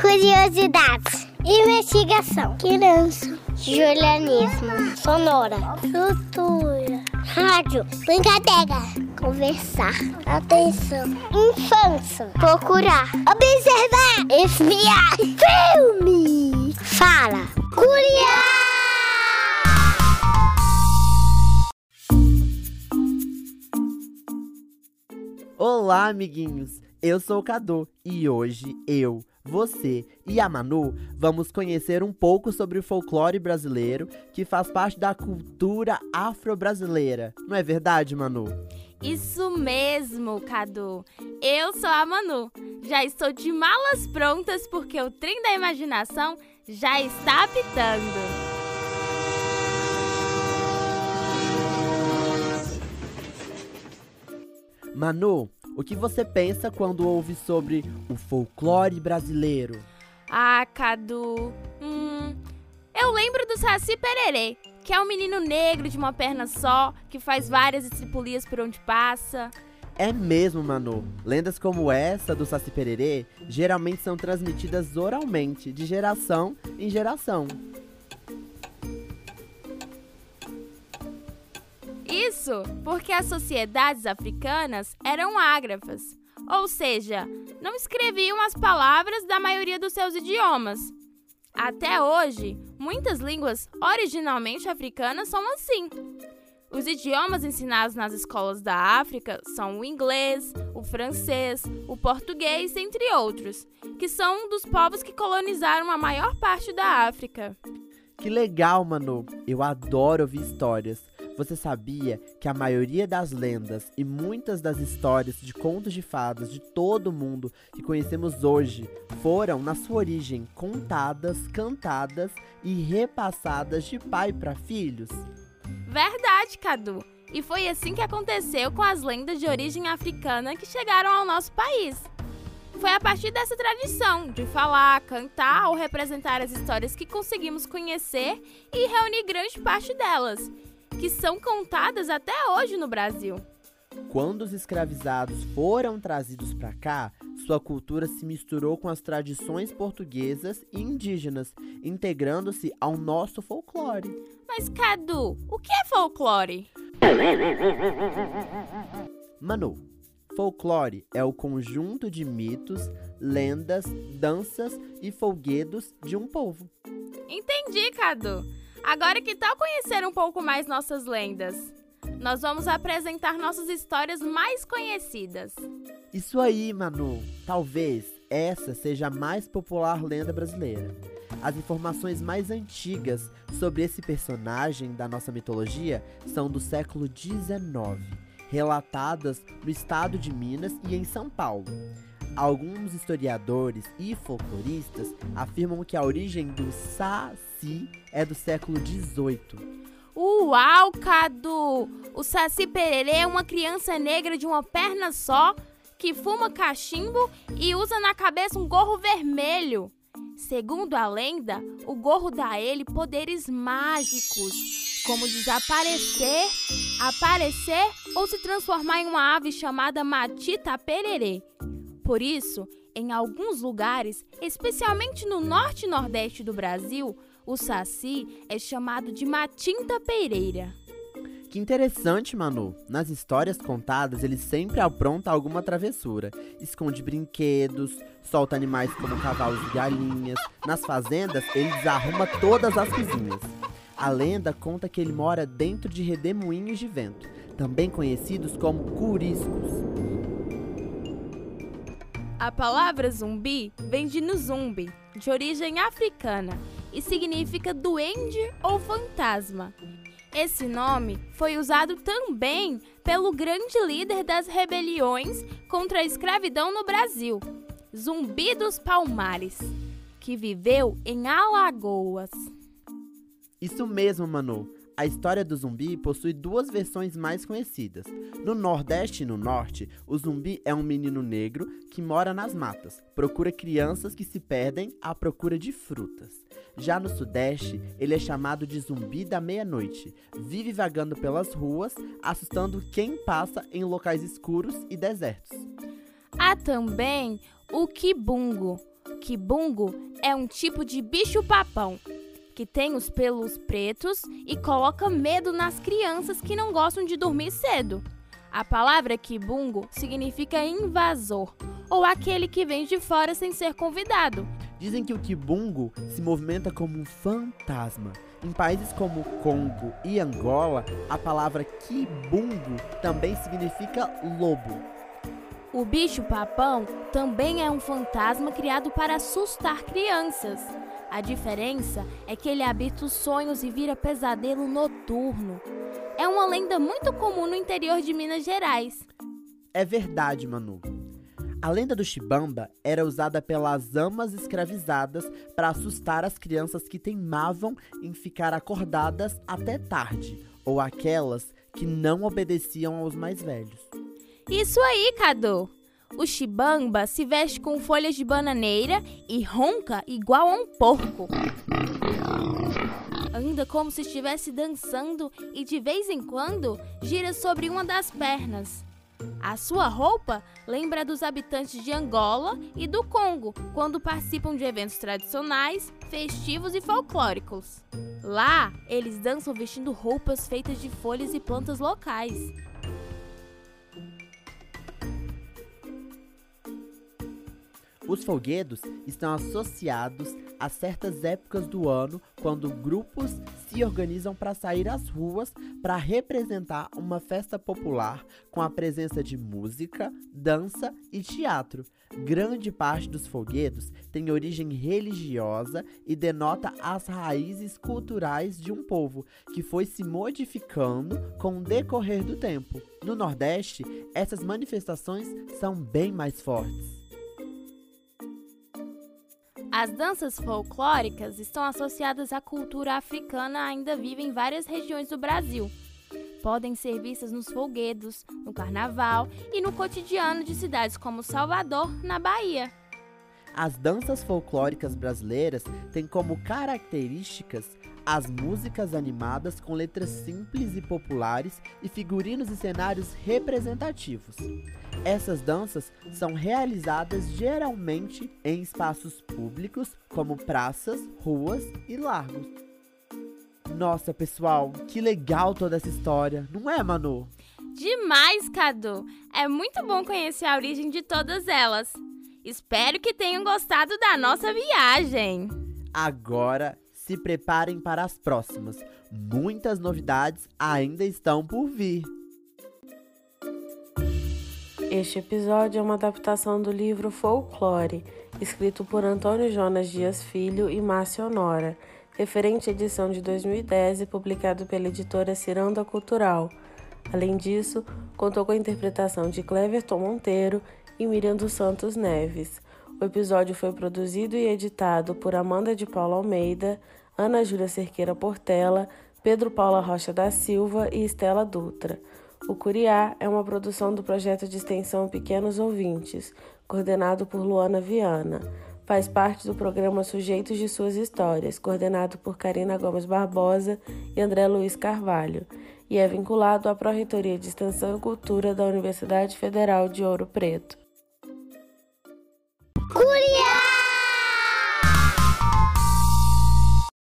Curiosidades. Investigação. Criança. Julianismo. Sonora. Cultura. Rádio. Brincadeira. Conversar. Atenção. Infância. Procurar. Observar. Espiar. Filme. Fala. Curiar. Olá, amiguinhos! Eu sou o Cadu e hoje eu, você e a Manu vamos conhecer um pouco sobre o folclore brasileiro que faz parte da cultura afro-brasileira. Não é verdade, Manu? Isso mesmo, Cadu. Eu sou a Manu. Já estou de malas prontas porque o trem da imaginação já está apitando. Manu, o que você pensa quando ouve sobre o folclore brasileiro? Ah, Cadu. Hum, eu lembro do Saci Pererê, que é um menino negro de uma perna só, que faz várias estripulias por onde passa. É mesmo, Manu. Lendas como essa do Saci Pererê geralmente são transmitidas oralmente, de geração em geração. Isso porque as sociedades africanas eram ágrafas, ou seja, não escreviam as palavras da maioria dos seus idiomas. Até hoje, muitas línguas originalmente africanas são assim. Os idiomas ensinados nas escolas da África são o inglês, o francês, o português, entre outros, que são dos povos que colonizaram a maior parte da África. Que legal, Manu! Eu adoro ouvir histórias. Você sabia que a maioria das lendas e muitas das histórias de contos de fadas de todo o mundo que conhecemos hoje foram, na sua origem, contadas, cantadas e repassadas de pai para filhos? Verdade, Cadu. E foi assim que aconteceu com as lendas de origem africana que chegaram ao nosso país. Foi a partir dessa tradição de falar, cantar ou representar as histórias que conseguimos conhecer e reunir grande parte delas que são contadas até hoje no Brasil. Quando os escravizados foram trazidos para cá, sua cultura se misturou com as tradições portuguesas e indígenas, integrando-se ao nosso folclore. Mas, Cadu, o que é folclore? Manu, folclore é o conjunto de mitos, lendas, danças e folguedos de um povo. Entendi, Cadu. Agora que tal conhecer um pouco mais nossas lendas? Nós vamos apresentar nossas histórias mais conhecidas. Isso aí, Manu. Talvez essa seja a mais popular lenda brasileira. As informações mais antigas sobre esse personagem da nossa mitologia são do século XIX, relatadas no estado de Minas e em São Paulo. Alguns historiadores e folcloristas afirmam que a origem do Saci é do século XVIII. Uau, Cadu! O Saci Pererê é uma criança negra de uma perna só que fuma cachimbo e usa na cabeça um gorro vermelho. Segundo a lenda, o gorro dá a ele poderes mágicos, como desaparecer, aparecer ou se transformar em uma ave chamada Matita Pererê. Por isso, em alguns lugares, especialmente no norte e nordeste do Brasil, o saci é chamado de matinta peireira. Que interessante, Manu. Nas histórias contadas, ele sempre apronta alguma travessura. Esconde brinquedos, solta animais como cavalos e galinhas. Nas fazendas, ele desarruma todas as cozinhas. A lenda conta que ele mora dentro de redemoinhos de vento, também conhecidos como curiscos. A palavra zumbi vem de nuzumbi, de origem africana, e significa duende ou fantasma. Esse nome foi usado também pelo grande líder das rebeliões contra a escravidão no Brasil, Zumbi dos Palmares, que viveu em Alagoas. Isso mesmo, Manu. A história do zumbi possui duas versões mais conhecidas. No Nordeste e no Norte, o zumbi é um menino negro que mora nas matas, procura crianças que se perdem à procura de frutas. Já no Sudeste, ele é chamado de zumbi da meia-noite. Vive vagando pelas ruas, assustando quem passa em locais escuros e desertos. Há também o quibungo, Kibungo é um tipo de bicho-papão que tem os pelos pretos e coloca medo nas crianças que não gostam de dormir cedo. A palavra kibungo significa invasor ou aquele que vem de fora sem ser convidado. Dizem que o kibungo se movimenta como um fantasma. Em países como Congo e Angola, a palavra kibungo também significa lobo. O bicho-papão também é um fantasma criado para assustar crianças. A diferença é que ele habita os sonhos e vira pesadelo noturno. É uma lenda muito comum no interior de Minas Gerais. É verdade, Manu. A lenda do Chibamba era usada pelas amas escravizadas para assustar as crianças que teimavam em ficar acordadas até tarde, ou aquelas que não obedeciam aos mais velhos. Isso aí, Cadu! O chibamba se veste com folhas de bananeira e ronca igual a um porco. Anda como se estivesse dançando e de vez em quando gira sobre uma das pernas. A sua roupa lembra dos habitantes de Angola e do Congo quando participam de eventos tradicionais, festivos e folclóricos. Lá, eles dançam vestindo roupas feitas de folhas e plantas locais. Os folguedos estão associados a certas épocas do ano quando grupos se organizam para sair às ruas para representar uma festa popular com a presença de música, dança e teatro. Grande parte dos folguedos tem origem religiosa e denota as raízes culturais de um povo que foi se modificando com o decorrer do tempo. No Nordeste, essas manifestações são bem mais fortes. As danças folclóricas estão associadas à cultura africana ainda viva em várias regiões do Brasil. Podem ser vistas nos folguedos, no carnaval e no cotidiano de cidades como Salvador, na Bahia. As danças folclóricas brasileiras têm como características as músicas animadas com letras simples e populares e figurinos e cenários representativos. Essas danças são realizadas geralmente em espaços públicos, como praças, ruas e largos. Nossa, pessoal, que legal toda essa história, não é, Manu? Demais, Cadu! É muito bom conhecer a origem de todas elas. Espero que tenham gostado da nossa viagem. Agora se preparem para as próximas. Muitas novidades ainda estão por vir. Este episódio é uma adaptação do livro Folklore, escrito por Antônio Jonas Dias Filho e Márcia Honora, referente à edição de 2010 e publicado pela editora Ciranda Cultural. Além disso, contou com a interpretação de Cleverton Monteiro e Miriam dos Santos Neves. O episódio foi produzido e editado por Amanda de Paula Almeida, Ana Júlia Cerqueira Portela, Pedro Paula Rocha da Silva e Estela Dutra. O Curiá é uma produção do projeto de extensão Pequenos Ouvintes, coordenado por Luana Viana. Faz parte do programa Sujeitos de Suas Histórias, coordenado por Karina Gomes Barbosa e André Luiz Carvalho, e é vinculado à Pró-Reitoria de Extensão e Cultura da Universidade Federal de Ouro Preto. Curiá!